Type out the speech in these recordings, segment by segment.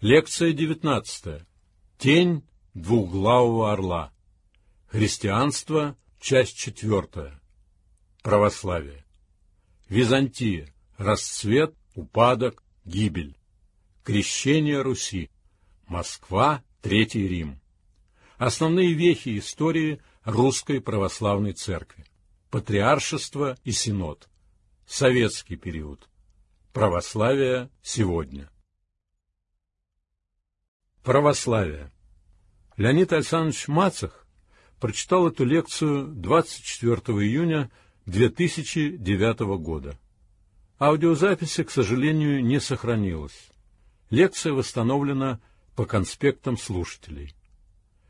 Лекция девятнадцатая. Тень двухглавого орла. Христианство. Часть четвертая. Православие. Византия. Расцвет, упадок, гибель. Крещение Руси. Москва. Третий Рим. Основные вехи истории Русской Православной Церкви. Патриаршество и Синод. Советский период. Православие сегодня. Православие. Леонид Александрович Мацах прочитал эту лекцию 24 июня 2009 года. Аудиозаписи, к сожалению, не сохранилось. Лекция восстановлена по конспектам слушателей.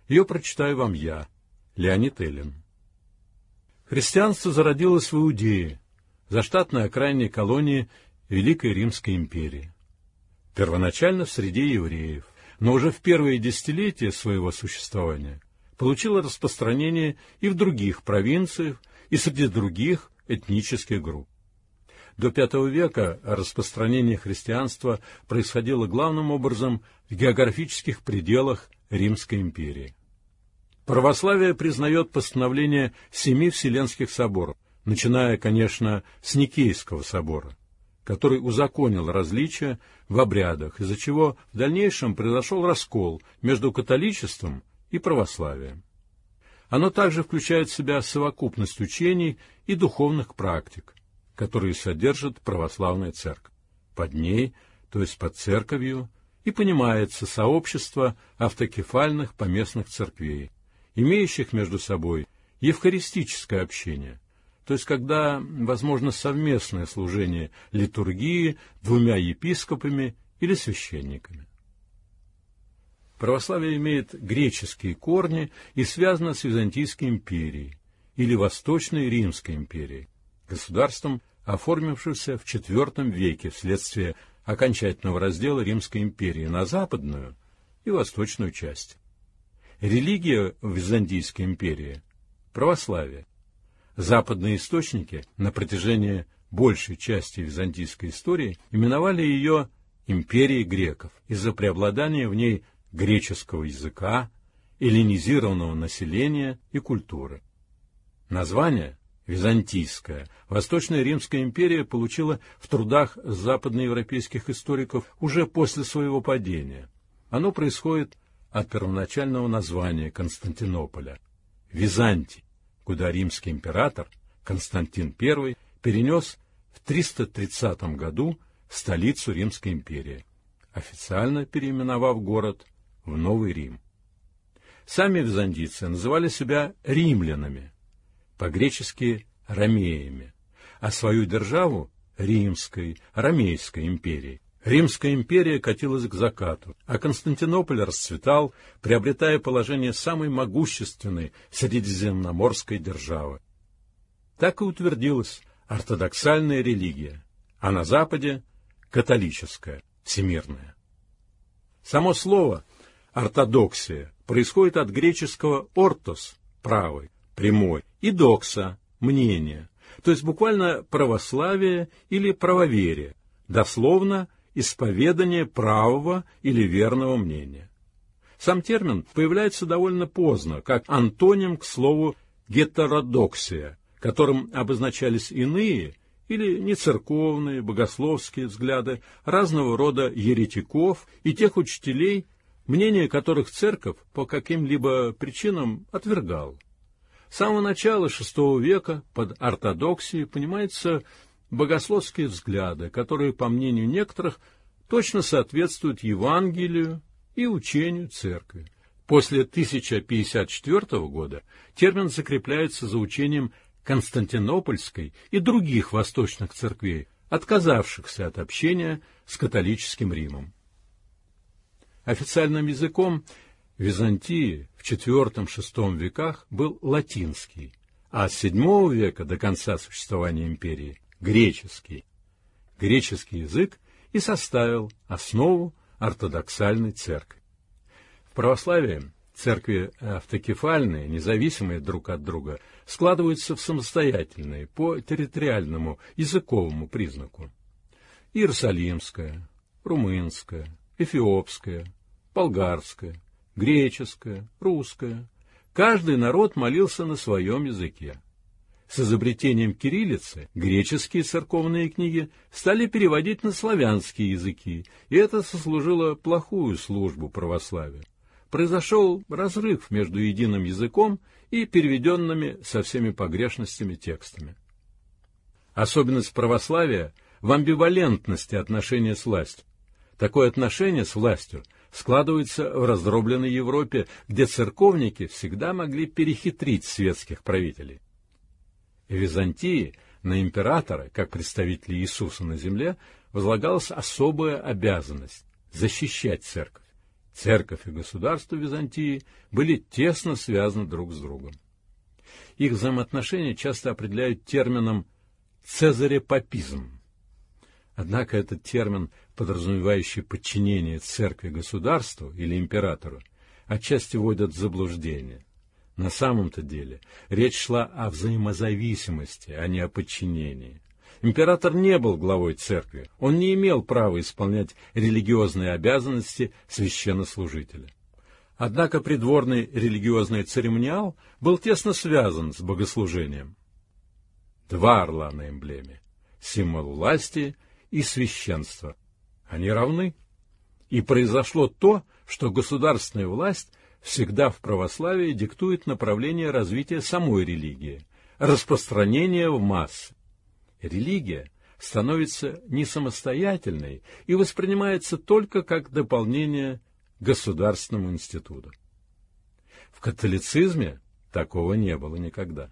Ее прочитаю вам я, Леонид Эллин. Христианство зародилось в Иудее, заштатной окраине колонии Великой Римской империи. Первоначально в среде евреев – но уже в первые десятилетия своего существования получила распространение и в других провинциях, и среди других этнических групп. До V века распространение христианства происходило главным образом в географических пределах Римской империи. Православие признает постановление семи Вселенских соборов, начиная, конечно, с Никейского собора, который узаконил различия в обрядах, из-за чего в дальнейшем произошел раскол между католичеством и православием. Оно также включает в себя совокупность учений и духовных практик, которые содержит православная церковь. Под ней, то есть под церковью, и понимается сообщество автокефальных поместных церквей, имеющих между собой евхаристическое общение – то есть когда возможно совместное служение литургии двумя епископами или священниками. Православие имеет греческие корни и связано с Византийской империей или Восточной Римской империей, государством, оформившимся в IV веке вследствие окончательного раздела Римской империи на западную и восточную часть. Религия в Византийской империи – православие – Западные источники на протяжении большей части византийской истории именовали ее империей греков из-за преобладания в ней греческого языка, эллинизированного населения и культуры. Название Византийская, Восточная Римская империя получила в трудах западноевропейских историков уже после своего падения. Оно происходит от первоначального названия Константинополя – Византий, куда римский император Константин I перенес в 330 году столицу Римской империи, официально переименовав город в Новый Рим. Сами византийцы называли себя римлянами, по-гречески ромеями, а свою державу – римской, ромейской империей. Римская империя катилась к закату, а Константинополь расцветал, приобретая положение самой могущественной средиземноморской державы. Так и утвердилась ортодоксальная религия, а на Западе – католическая, всемирная. Само слово «ортодоксия» происходит от греческого «ортос» – правый, прямой, и «докса» – мнение, то есть буквально православие или правоверие, дословно – исповедание правого или верного мнения. Сам термин появляется довольно поздно, как антоним к слову «гетеродоксия», которым обозначались иные или нецерковные богословские взгляды разного рода еретиков и тех учителей, мнение которых церковь по каким-либо причинам отвергал. С самого начала VI века под ортодоксией понимается богословские взгляды, которые, по мнению некоторых, точно соответствуют Евангелию и учению Церкви. После 1054 года термин закрепляется за учением Константинопольской и других восточных церквей, отказавшихся от общения с католическим Римом. Официальным языком Византии в IV-VI веках был латинский, а с VII века до конца существования империи греческий. Греческий язык и составил основу ортодоксальной церкви. В православии церкви автокефальные, независимые друг от друга, складываются в самостоятельные по территориальному языковому признаку. Иерусалимская, Румынская, эфиопская, болгарская, греческая, русская. Каждый народ молился на своем языке. С изобретением кириллицы греческие церковные книги стали переводить на славянские языки, и это сослужило плохую службу православию. Произошел разрыв между единым языком и переведенными со всеми погрешностями текстами. Особенность православия в амбивалентности отношения с властью. Такое отношение с властью складывается в раздробленной Европе, где церковники всегда могли перехитрить светских правителей. Византии на императора, как представителя Иисуса на земле, возлагалась особая обязанность – защищать церковь. Церковь и государство Византии были тесно связаны друг с другом. Их взаимоотношения часто определяют термином «цезарепапизм». Однако этот термин, подразумевающий подчинение церкви государству или императору, отчасти вводит в заблуждение. На самом-то деле речь шла о взаимозависимости, а не о подчинении. Император не был главой церкви, он не имел права исполнять религиозные обязанности священнослужителя. Однако придворный религиозный церемониал был тесно связан с богослужением. Два орла на эмблеме — символ власти и священства. Они равны. И произошло то, что государственная власть всегда в православии диктует направление развития самой религии, распространение в массы. Религия становится не самостоятельной и воспринимается только как дополнение государственному институту. В католицизме такого не было никогда.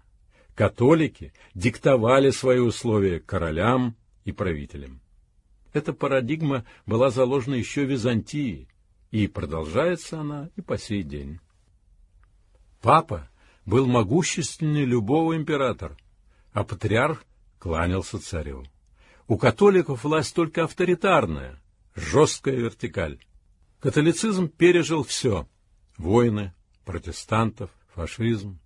Католики диктовали свои условия королям и правителям. Эта парадигма была заложена еще в Византии, и продолжается она и по сей день. Папа был могущественнее любого императора, а патриарх кланялся царю. У католиков власть только авторитарная, жесткая вертикаль. Католицизм пережил все — войны, протестантов, фашизм,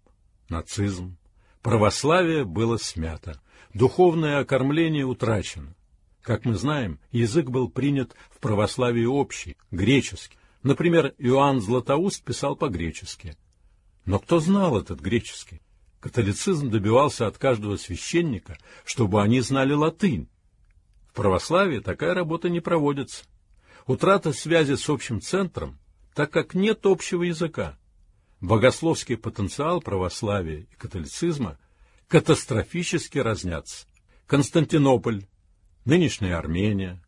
нацизм. Православие было смято, духовное окормление утрачено. Как мы знаем, язык был принят в православии общий, греческий. Например, Иоанн Златоуст писал по-гречески. Но кто знал этот греческий? Католицизм добивался от каждого священника, чтобы они знали латынь. В православии такая работа не проводится. Утрата связи с общим центром, так как нет общего языка. Богословский потенциал православия и католицизма катастрофически разнятся. Константинополь, нынешняя Армения,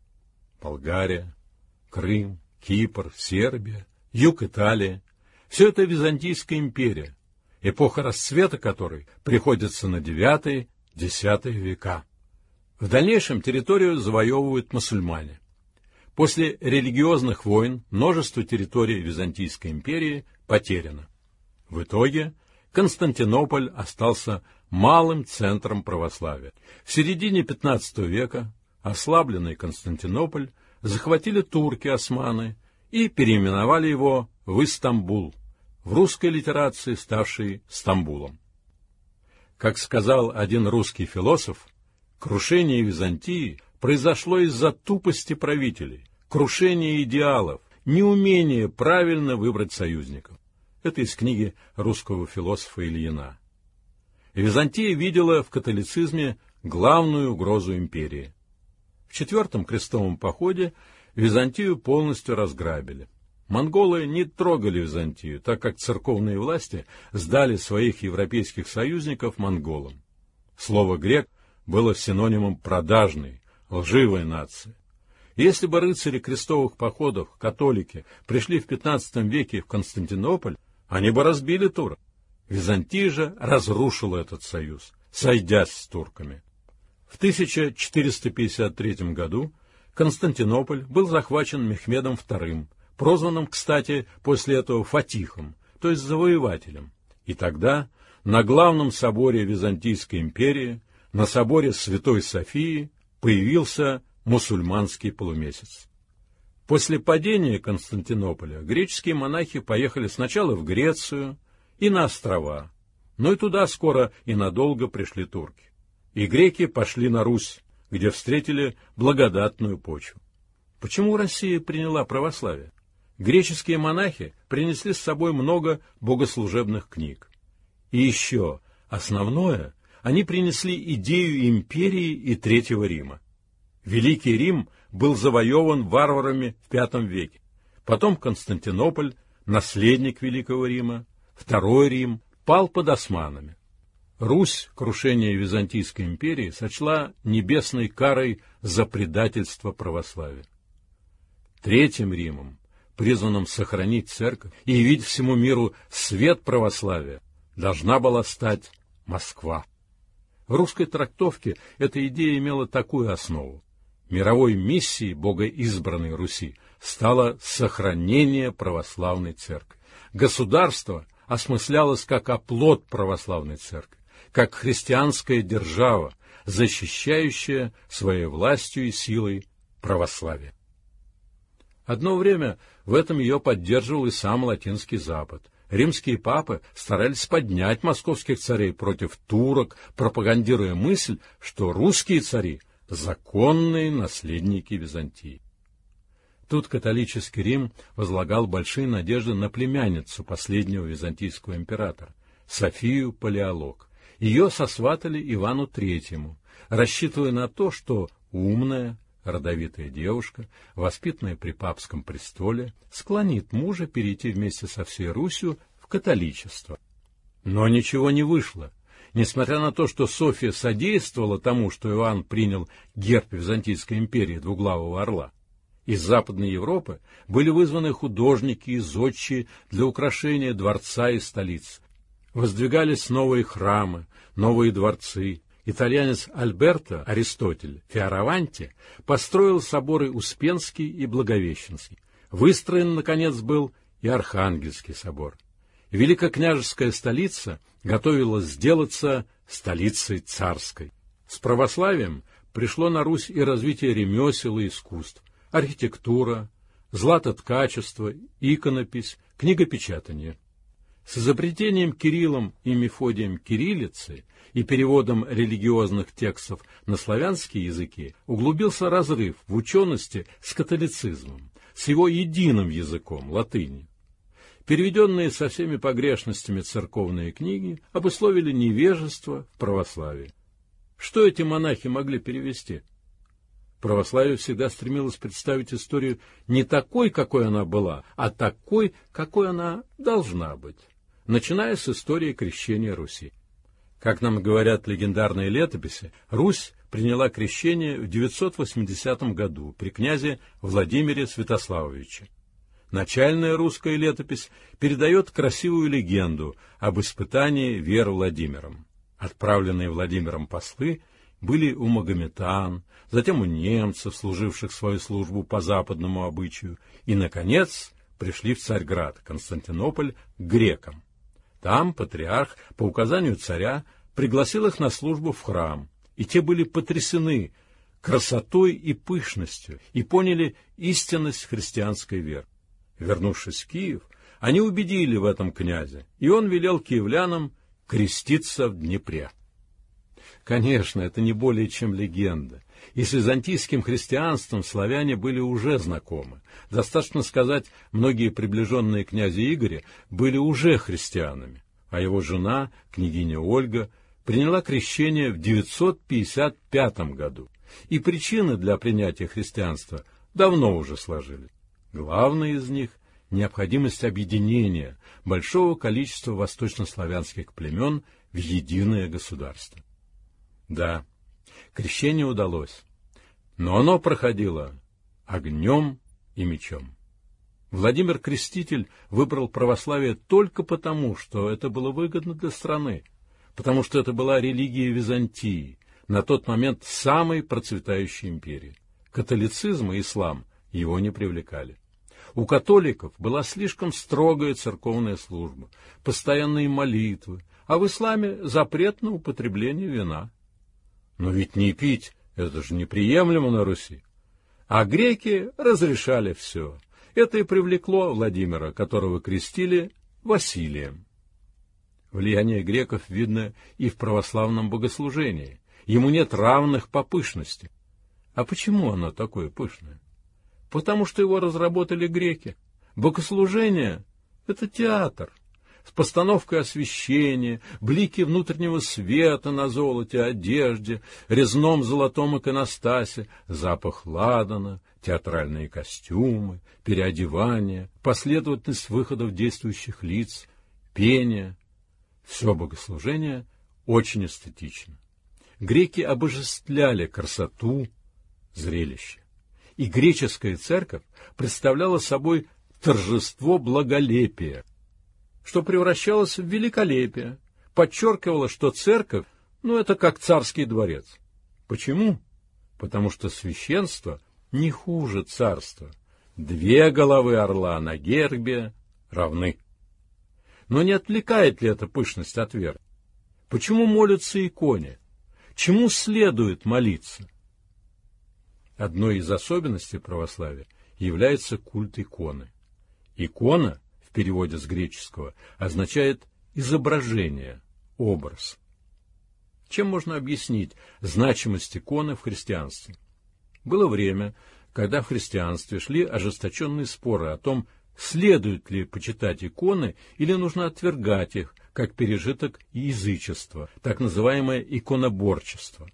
Болгария, Крым, Кипр, Сербия, юг Италии — все это Византийская империя, эпоха расцвета которой приходится на IX-X века. В дальнейшем территорию завоевывают мусульмане. После религиозных войн множество территорий Византийской империи потеряно. В итоге Константинополь остался малым центром православия. В середине XV века ослабленный Константинополь захватили турки-османы и переименовали его в Истамбул, в русской литерации ставший Стамбулом. Как сказал один русский философ, крушение Византии произошло из-за тупости правителей, крушения идеалов, неумения правильно выбрать союзников. Это из книги русского философа Ильина. Византия видела в католицизме главную угрозу империи. В четвертом крестовом походе Византию полностью разграбили. Монголы не трогали Византию, так как церковные власти сдали своих европейских союзников монголам. Слово «грек» было синонимом продажной, лживой нации. Если бы рыцари крестовых походов, католики, пришли в XV веке в Константинополь, они бы разбили турок. Византия же разрушила этот союз, сойдясь с турками. В 1453 году Константинополь был захвачен Мехмедом II, прозванным, кстати, после этого Фатихом, то есть завоевателем. И тогда на главном соборе Византийской империи, на соборе Святой Софии, появился мусульманский полумесяц. После падения Константинополя греческие монахи поехали сначала в Грецию и на острова, но и туда скоро и надолго пришли турки и греки пошли на Русь, где встретили благодатную почву. Почему Россия приняла православие? Греческие монахи принесли с собой много богослужебных книг. И еще, основное, они принесли идею империи и Третьего Рима. Великий Рим был завоеван варварами в V веке. Потом Константинополь, наследник Великого Рима, Второй Рим, пал под османами. Русь крушение Византийской империи сочла небесной карой за предательство православия. Третьим Римом, призванным сохранить церковь и явить всему миру свет православия, должна была стать Москва. В русской трактовке эта идея имела такую основу. Мировой миссией богоизбранной Руси стало сохранение православной церкви. Государство осмыслялось как оплот православной церкви, как христианская держава, защищающая своей властью и силой православие. Одно время в этом ее поддерживал и сам Латинский Запад. Римские папы старались поднять московских царей против турок, пропагандируя мысль, что русские цари — законные наследники Византии. Тут католический Рим возлагал большие надежды на племянницу последнего византийского императора, Софию Палеолог. Ее сосватали Ивану Третьему, рассчитывая на то, что умная, родовитая девушка, воспитанная при папском престоле, склонит мужа перейти вместе со всей Русью в католичество. Но ничего не вышло. Несмотря на то, что София содействовала тому, что Иоанн принял герб Византийской империи двуглавого орла, из Западной Европы были вызваны художники и зодчие для украшения дворца и столицы. Воздвигались новые храмы, новые дворцы, итальянец Альберто Аристотель Фиараванти построил соборы Успенский и Благовещенский. Выстроен, наконец, был и Архангельский собор. Великокняжеская столица готовилась сделаться столицей царской. С православием пришло на Русь и развитие ремесел и искусств, архитектура, златоткачество, иконопись, книгопечатание. С изобретением Кириллом и Мефодием кириллицы и переводом религиозных текстов на славянские языки углубился разрыв в учености с католицизмом, с его единым языком, латыни. Переведенные со всеми погрешностями церковные книги обусловили невежество в православии. Что эти монахи могли перевести? Православие всегда стремилось представить историю не такой, какой она была, а такой, какой она должна быть, начиная с истории крещения Руси. Как нам говорят легендарные летописи, Русь приняла крещение в 980 году при князе Владимире Святославовиче. Начальная русская летопись передает красивую легенду об испытании веры Владимиром. Отправленные Владимиром послы были у магометан, затем у немцев, служивших свою службу по западному обычаю, и, наконец, пришли в Царьград, Константинополь, к грекам. Там патриарх, по указанию царя, пригласил их на службу в храм, и те были потрясены красотой и пышностью и поняли истинность христианской веры. Вернувшись в Киев, они убедили в этом князя, и он велел киевлянам креститься в Днепре. Конечно, это не более чем легенда, и с византийским христианством славяне были уже знакомы. Достаточно сказать, многие приближенные князя Игоря были уже христианами, а его жена, княгиня Ольга, приняла крещение в 955 году, и причины для принятия христианства давно уже сложились. Главная из них — необходимость объединения большого количества восточнославянских племен в единое государство. Да, крещение удалось, но оно проходило огнем и мечом. Владимир Креститель выбрал православие только потому, что это было выгодно для страны, потому что это была религия Византии, на тот момент самой процветающей империи. Католицизм и ислам его не привлекали. У католиков была слишком строгая церковная служба, постоянные молитвы, а в исламе запрет на употребление вина. Но ведь не пить — это же неприемлемо на Руси. А греки разрешали все. Это и привлекло Владимира, которого крестили Василием. Влияние греков видно и в православном богослужении. Ему нет равных по пышности. А почему оно такое пышное? Потому что его разработали греки. Богослужение — это театр — с постановкой освещения, блики внутреннего света на золоте, одежде, резном золотом иконостасе, запах ладана, театральные костюмы, переодевание, последовательность выходов действующих лиц, пение. Все богослужение очень эстетично. Греки обожествляли красоту, зрелище. И греческая церковь представляла собой торжество благолепия, что превращалось в великолепие, подчеркивало, что церковь, ну, это как царский дворец. Почему? Потому что священство не хуже царства. Две головы орла на гербе равны. Но не отвлекает ли эта пышность от веры? Почему молятся иконе? Чему следует молиться? Одной из особенностей православия является культ иконы. Икона переводе с греческого, означает изображение, образ. Чем можно объяснить значимость иконы в христианстве? Было время, когда в христианстве шли ожесточенные споры о том, следует ли почитать иконы или нужно отвергать их, как пережиток язычества, так называемое иконоборчество.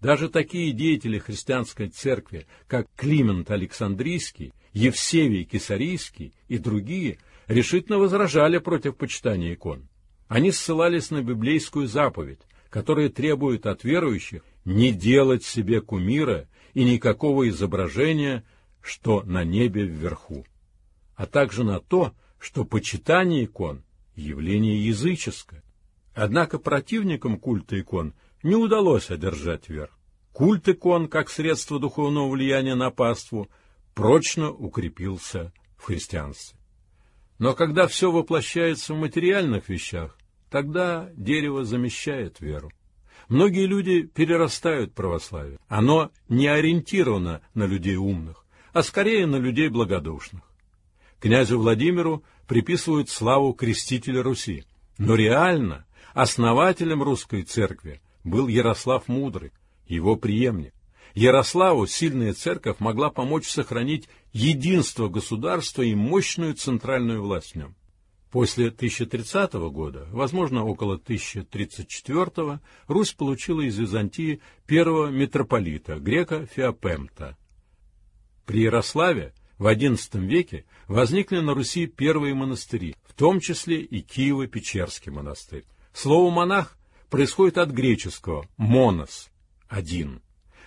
Даже такие деятели христианской церкви, как Климент Александрийский, Евсевий Кесарийский и другие – решительно возражали против почитания икон. Они ссылались на библейскую заповедь, которая требует от верующих не делать себе кумира и никакого изображения, что на небе вверху, а также на то, что почитание икон – явление языческое. Однако противникам культа икон не удалось одержать верх. Культ икон, как средство духовного влияния на паству, прочно укрепился в христианстве. Но когда все воплощается в материальных вещах, тогда дерево замещает веру. Многие люди перерастают православие. Оно не ориентировано на людей умных, а скорее на людей благодушных. Князю Владимиру приписывают славу крестителя Руси, но реально основателем русской церкви был Ярослав Мудрый, его преемник. Ярославу сильная церковь могла помочь сохранить единство государства и мощную центральную власть в нем. После 1030 года, возможно, около 1034, Русь получила из Византии первого митрополита, грека Феопемта. При Ярославе в XI веке возникли на Руси первые монастыри, в том числе и Киево-Печерский монастырь. Слово «монах» происходит от греческого «монос» — «один».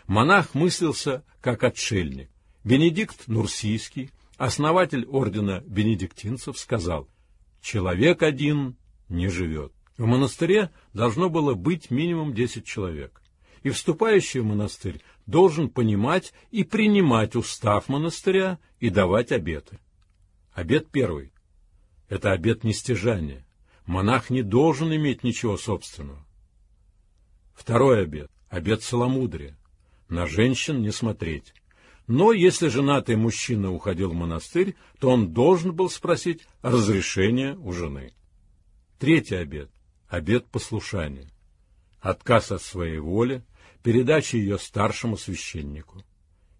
Монах мыслился как отшельник. Бенедикт Нурсийский, основатель ордена бенедиктинцев, сказал, «Человек один не живет». В монастыре должно было быть минимум десять человек, и вступающий в монастырь должен понимать и принимать устав монастыря и давать обеты. Обет первый — это обет нестяжания. Монах не должен иметь ничего собственного. Второй обет — обет целомудрия. На женщин не смотреть. Но если женатый мужчина уходил в монастырь, то он должен был спросить разрешения у жены. Третий обет — обет послушания. Отказ от своей воли, передача ее старшему священнику.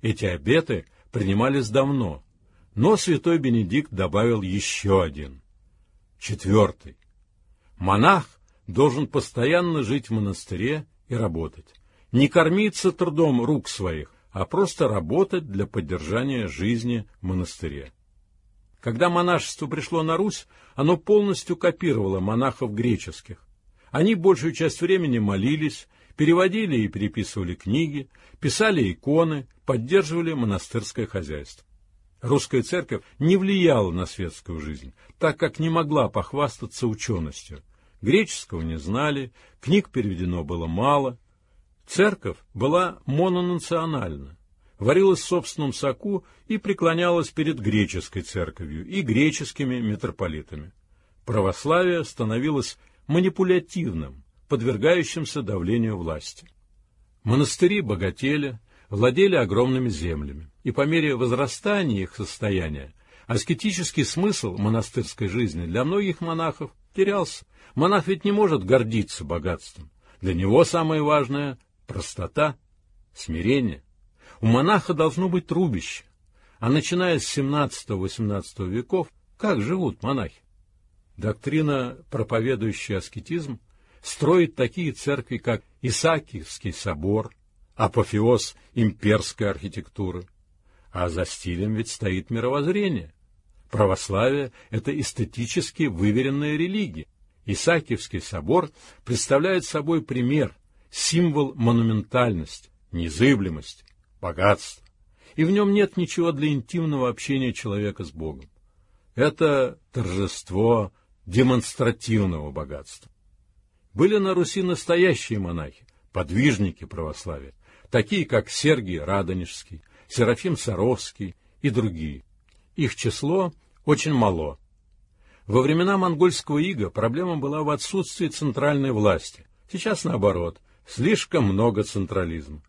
Эти обеты принимались давно, но святой Бенедикт добавил еще один. Четвертый. Монах должен постоянно жить в монастыре и работать. Не кормиться трудом рук своих, а просто работать для поддержания жизни в монастыре. Когда монашество пришло на Русь, оно полностью копировало монахов греческих. Они большую часть времени молились, переводили и переписывали книги, писали иконы, поддерживали монастырское хозяйство. Русская церковь не влияла на светскую жизнь, так как не могла похвастаться ученостью. Греческого не знали, книг переведено было мало, Церковь была мононациональна, варилась в собственном соку и преклонялась перед греческой церковью и греческими митрополитами. Православие становилось манипулятивным, подвергающимся давлению власти. Монастыри богатели, владели огромными землями, и по мере возрастания их состояния аскетический смысл монастырской жизни для многих монахов терялся. Монах ведь не может гордиться богатством. Для него самое важное простота, смирение. У монаха должно быть рубище. А начиная с XVII-XVIII веков, как живут монахи? Доктрина, проповедующая аскетизм, строит такие церкви, как Исаакиевский собор, апофеоз имперской архитектуры. А за стилем ведь стоит мировоззрение. Православие — это эстетически выверенная религия. Исаакиевский собор представляет собой пример, символ монументальности, незыблемости, богатства. И в нем нет ничего для интимного общения человека с Богом. Это торжество демонстративного богатства. Были на Руси настоящие монахи, подвижники православия, такие как Сергий Радонежский, Серафим Саровский и другие. Их число очень мало. Во времена монгольского ига проблема была в отсутствии центральной власти. Сейчас наоборот, слишком много централизма.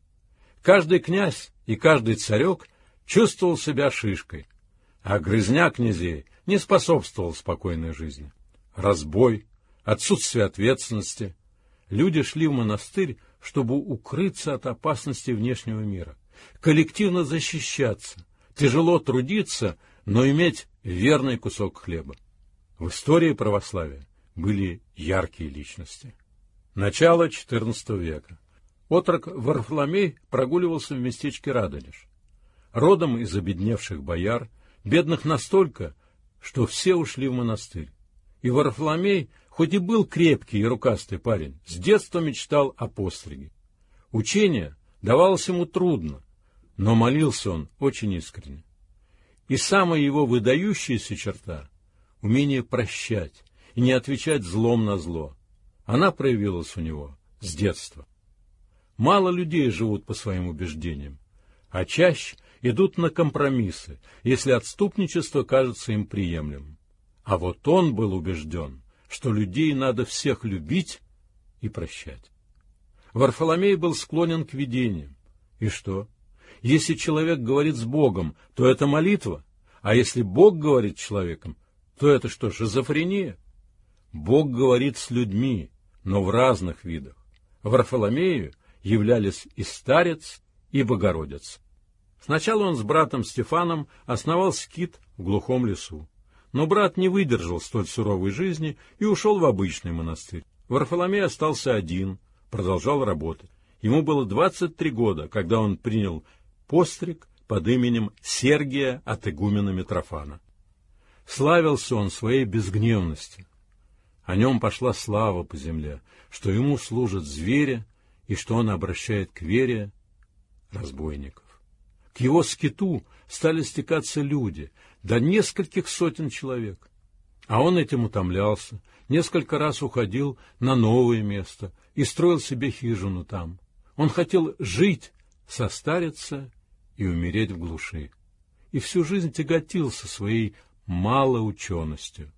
Каждый князь и каждый царек чувствовал себя шишкой, а грызня князей не способствовал спокойной жизни. Разбой, отсутствие ответственности. Люди шли в монастырь, чтобы укрыться от опасности внешнего мира, коллективно защищаться, тяжело трудиться, но иметь верный кусок хлеба. В истории православия были яркие личности. Начало XIV века. Отрок Варфоломей прогуливался в местечке Радонеж. Родом из обедневших бояр, бедных настолько, что все ушли в монастырь. И Варфоломей, хоть и был крепкий и рукастый парень, с детства мечтал о постриге. Учение давалось ему трудно, но молился он очень искренне. И самая его выдающаяся черта — умение прощать и не отвечать злом на зло. Она проявилась у него с детства. Мало людей живут по своим убеждениям, а чаще идут на компромиссы, если отступничество кажется им приемлемым. А вот он был убежден, что людей надо всех любить и прощать. Варфоломей был склонен к видениям. И что? Если человек говорит с Богом, то это молитва, а если Бог говорит с человеком, то это что, шизофрения? Бог говорит с людьми, но в разных видах. Варфоломею являлись и старец, и Богородец. Сначала он с братом Стефаном основал скит в глухом лесу. Но брат не выдержал столь суровой жизни и ушел в обычный монастырь. Варфоломей остался один, продолжал работать. Ему было 23 года, когда он принял постриг под именем Сергия от игумена Митрофана. Славился он своей безгневностью. О нем пошла слава по земле, что ему служат звери и что он обращает к вере разбойников. К его скиту стали стекаться люди, до нескольких сотен человек. А он этим утомлялся, несколько раз уходил на новое место и строил себе хижину там. Он хотел жить, состариться и умереть в глуши. И всю жизнь тяготился своей малоученостью.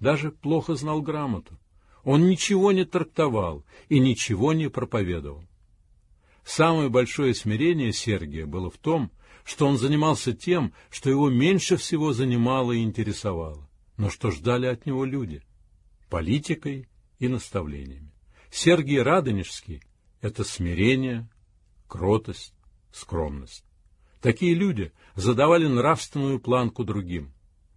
Даже плохо знал грамоту. Он ничего не трактовал и ничего не проповедовал. Самое большое смирение Сергия было в том, что он занимался тем, что его меньше всего занимало и интересовало, но что ждали от него люди — политикой и наставлениями. Сергий Радонежский — это смирение, кротость, скромность. Такие люди задавали нравственную планку другим.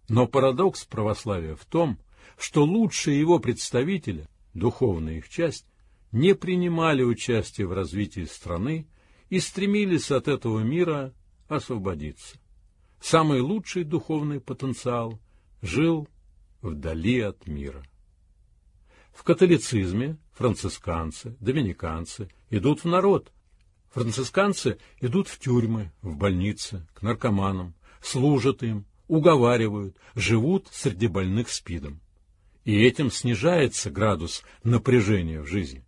Но парадокс православия в том, что лучшие его представители, духовная их часть, не принимали участия в развитии страны и стремились от этого мира освободиться. Самый лучший духовный потенциал жил вдали от мира. В католицизме францисканцы, доминиканцы идут в народ. Францисканцы идут в тюрьмы, в больницы, к наркоманам, служат им, уговаривают, живут среди больных спидом. И этим снижается градус напряжения в жизни.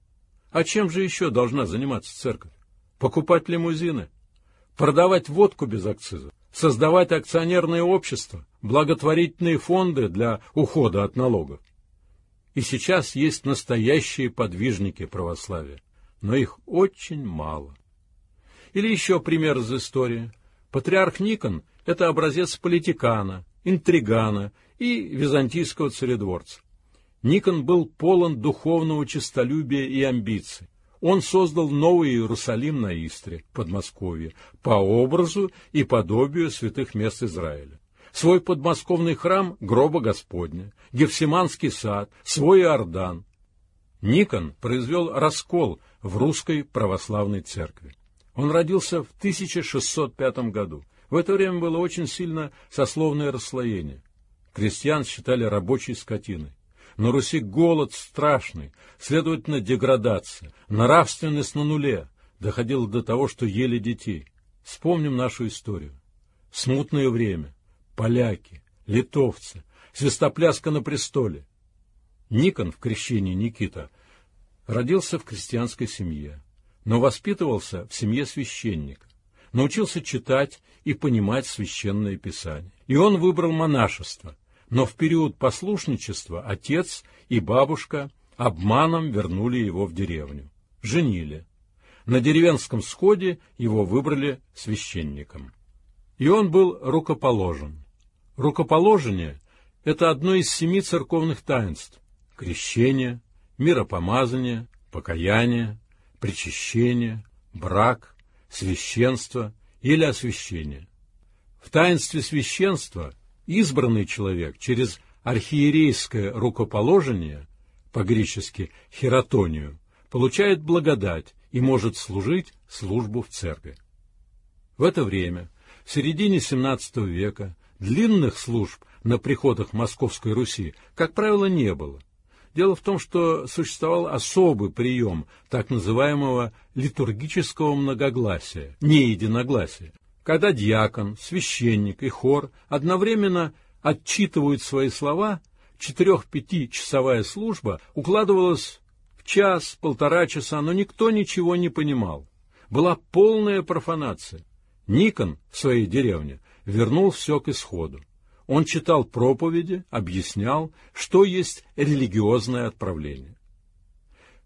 А чем же еще должна заниматься церковь? Покупать лимузины? Продавать водку без акциза? Создавать акционерные общества? Благотворительные фонды для ухода от налогов? И сейчас есть настоящие подвижники православия, но их очень мало. Или еще пример из истории. Патриарх Никон — это образец политикана, интригана и византийского царедворца. Никон был полон духовного честолюбия и амбиций. он создал новый Иерусалим на Истре, Подмосковье, по образу и подобию святых мест Израиля. Свой подмосковный храм гроба Господня, Гефсиманский сад, свой Иордан. Никон произвел раскол в русской православной церкви. Он родился в 1605 году. В это время было очень сильно сословное расслоение. Крестьян считали рабочей скотиной. На Руси голод страшный, следовательно, деградация, нравственность на нуле, доходило до того, что ели детей. Вспомним нашу историю. Смутное время, поляки, литовцы, свистопляска на престоле. Никон в крещении Никита родился в крестьянской семье, но воспитывался в семье священника, научился читать и понимать священное писание. И он выбрал монашество, но в период послушничества отец и бабушка обманом вернули его в деревню, женили. На деревенском сходе его выбрали священником. И он был рукоположен. Рукоположение – это одно из семи церковных таинств – крещение, миропомазание, покаяние, причащение, брак, священство или освящение. В таинстве священства избранный человек через архиерейское рукоположение, по-гречески хератонию, получает благодать и может служить службу в церкви. В это время, в середине XVII века, длинных служб на приходах Московской Руси, как правило, не было. Дело в том, что существовал особый прием так называемого литургического многогласия, не единогласия, когда дьякон, священник и хор одновременно отчитывают свои слова, четырех-пяти-часовая служба укладывалась в час, полтора часа, но никто ничего не понимал. Была полная профанация. Никон в своей деревне вернул все к исходу. Он читал проповеди, объяснял, что есть религиозное отправление.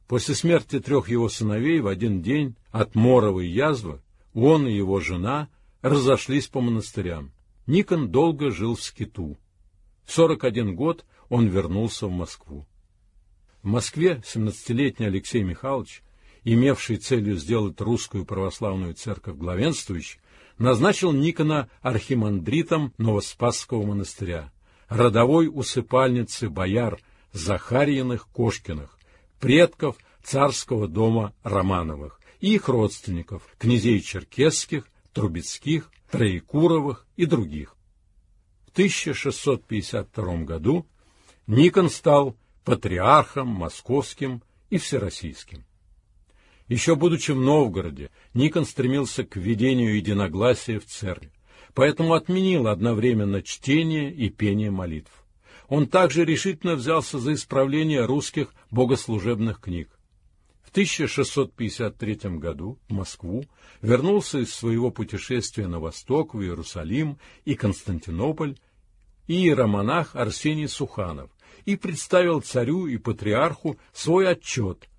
После смерти трех его сыновей в один день от моровой язвы он и его жена разошлись по монастырям. Никон долго жил в скиту. В 41 год он вернулся в Москву. В Москве 17-летний Алексей Михайлович, имевший целью сделать русскую православную церковь главенствующей, назначил Никона архимандритом Новоспасского монастыря, родовой усыпальницы бояр Захарьиных-Кошкиных, предков царского дома Романовых и их родственников, князей черкесских, Трубецких, Троекуровых и других. В 1652 году Никон стал патриархом московским и всероссийским. Еще будучи в Новгороде, Никон стремился к введению единогласия в церковь, поэтому отменил одновременно чтение и пение молитв. Он также решительно взялся за исправление русских богослужебных книг. В 1653 году в Москву вернулся из своего путешествия на восток, в Иерусалим и Константинополь, иеромонах Арсений Суханов и представил царю и патриарху свой отчет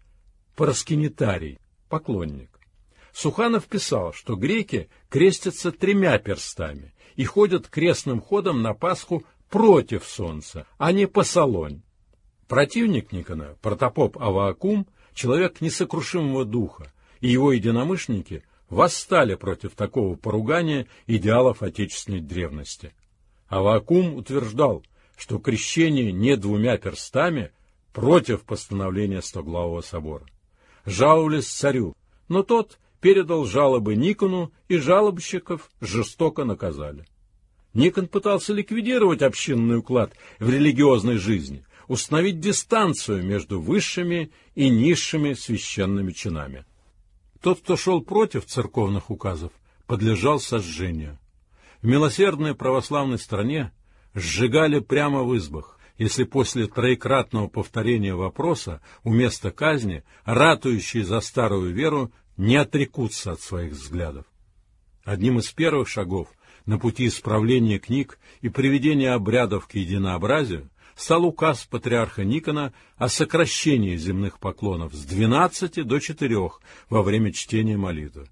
«Параскинитарий», поклонник. Суханов писал, что греки крестятся тремя перстами и ходят крестным ходом на Пасху против солнца, а не по солонь. Противник Никона, протопоп Аваакум, человек несокрушимого духа, и его единомышленники восстали против такого поругания идеалов отечественной древности. Авакум утверждал, что крещение не двумя перстами против постановления Стоглавого собора. Жаловались царю, но тот передал жалобы Никону, и жалобщиков жестоко наказали. Никон пытался ликвидировать общинный уклад в религиозной жизни, установить дистанцию между высшими и низшими священными чинами. Тот, кто шел против церковных указов, подлежал сожжению. В милосердной православной стране сжигали прямо в избах, если после троекратного повторения вопроса у места казни ратующие за старую веру не отрекутся от своих взглядов. Одним из первых шагов на пути исправления книг и приведения обрядов к единообразию стал указ патриарха Никона о сокращении земных поклонов с 12 до 4 во время чтения молитвы.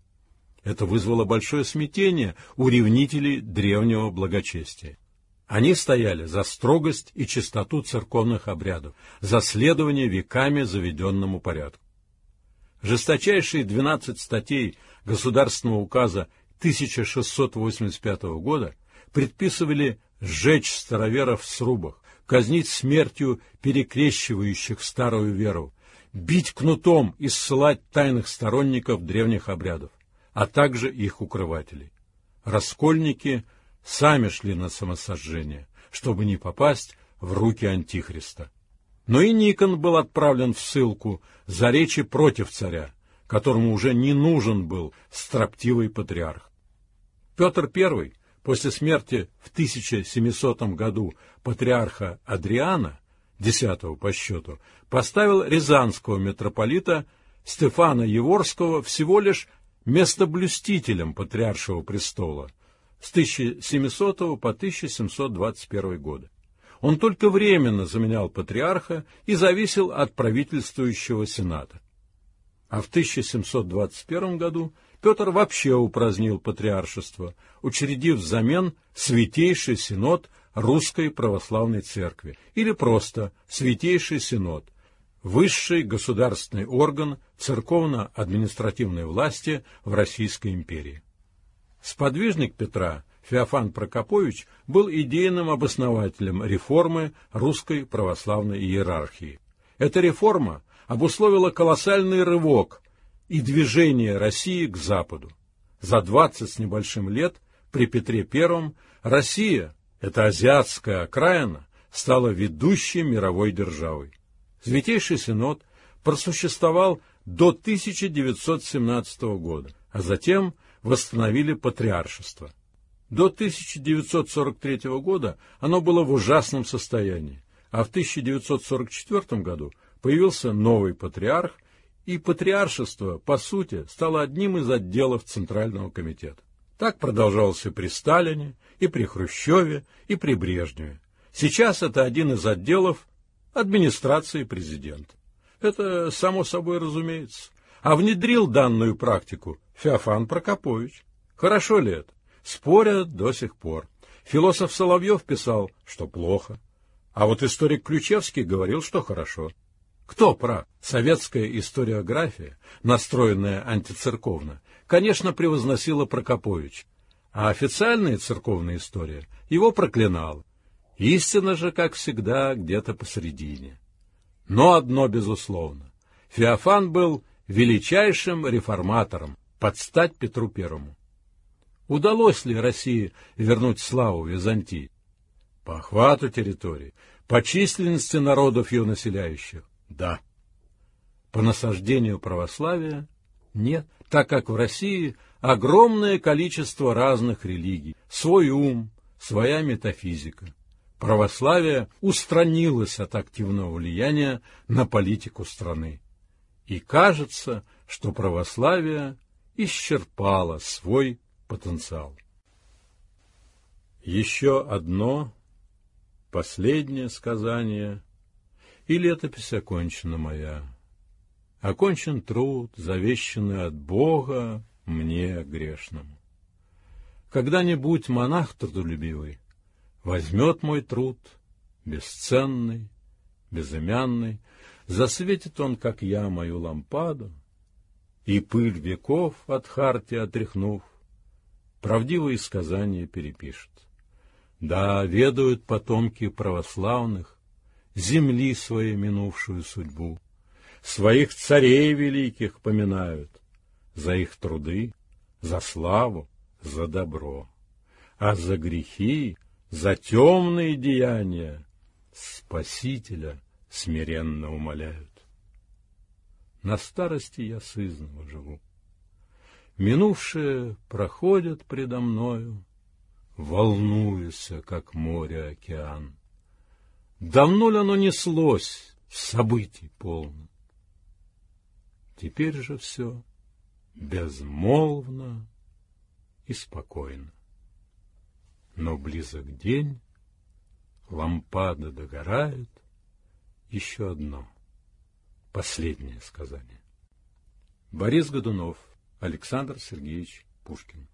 Это вызвало большое смятение у ревнителей древнего благочестия. Они стояли за строгость и чистоту церковных обрядов, за следование веками заведенному порядку. жесточайшие 12 статей Государственного указа 1685 года предписывали сжечь староверов в срубах, казнить смертью перекрещивающих старую веру, бить кнутом и ссылать тайных сторонников древних обрядов, а также их укрывателей. Раскольники сами шли на самосожжение, чтобы не попасть в руки Антихриста. Но и Никон был отправлен в ссылку за речи против царя, которому уже не нужен был строптивый патриарх. Петр I после смерти в 1700 году патриарха Адриана, десятого по счету, поставил рязанского митрополита Стефана Еворского всего лишь местоблюстителем патриаршего престола с 1700 по 1721 годы. Он только временно заменял патриарха и зависел от правительствующего сената. А в 1721 году Петр вообще упразднил патриаршество, учредив взамен Святейший Синод Русской Православной Церкви, или просто Святейший Синод, высший государственный орган церковно-административной власти в Российской империи. Сподвижник Петра Феофан Прокопович был идейным обоснователем реформы русской православной иерархии. Эта реформа обусловила колоссальный рывок и движение России к Западу. За двадцать с небольшим лет при Петре I Россия, эта азиатская окраина, стала ведущей мировой державой. Святейший Синод просуществовал до 1917 года, а затем восстановили патриаршество. До 1943 года оно было в ужасном состоянии, а в 1944 году появился новый патриарх, и патриаршество, по сути, стало одним из отделов Центрального комитета. Так продолжалось и при Сталине, и при Хрущеве, и при Брежневе. Сейчас это один из отделов администрации президента. Это само собой разумеется. А внедрил данную практику Феофан Прокопович. Хорошо ли это? Спорят до сих пор. Философ Соловьев писал, что плохо. А вот историк Ключевский говорил, что хорошо. Кто прав? Советская историография, настроенная антицерковно, конечно, превозносила Прокопович, а официальная церковная история его проклинала. Истина же, как всегда, где-то посередине. Но одно безусловно. Феофан был величайшим реформатором под стать Петру Первому. Удалось ли России вернуть славу Византии? По охвату территории, по численности народов ее населяющих – да. По насаждению православия – нет, так как в России огромное количество разных религий, свой ум, своя метафизика. Православие устранилось от активного влияния на политику страны. И кажется, что православие исчерпало свой потенциал. Еще одно, последнее сказание, и летопись окончена моя. Окончен труд, завещанный от Бога мне грешному. Когда-нибудь монах трудолюбивый возьмет мой труд, бесценный, безымянный, засветит он, как я, мою лампаду, и пыль веков от харти отряхнув, правдивые сказания перепишет. Да, ведают потомки православных земли своей минувшую судьбу, своих царей великих поминают за их труды, за славу, за добро, а за грехи, за темные деяния Спасителя смиренно умоляют. На старости я сызново живу. Минувшее проходит предо мною, Волнуюся, как море океан. Давно ли оно неслось, событий полно? Теперь же все безмолвно и спокойно. Но близок день, лампада догорает, еще одно, последнее сказание. Борис Годунов, Александр Сергеевич Пушкин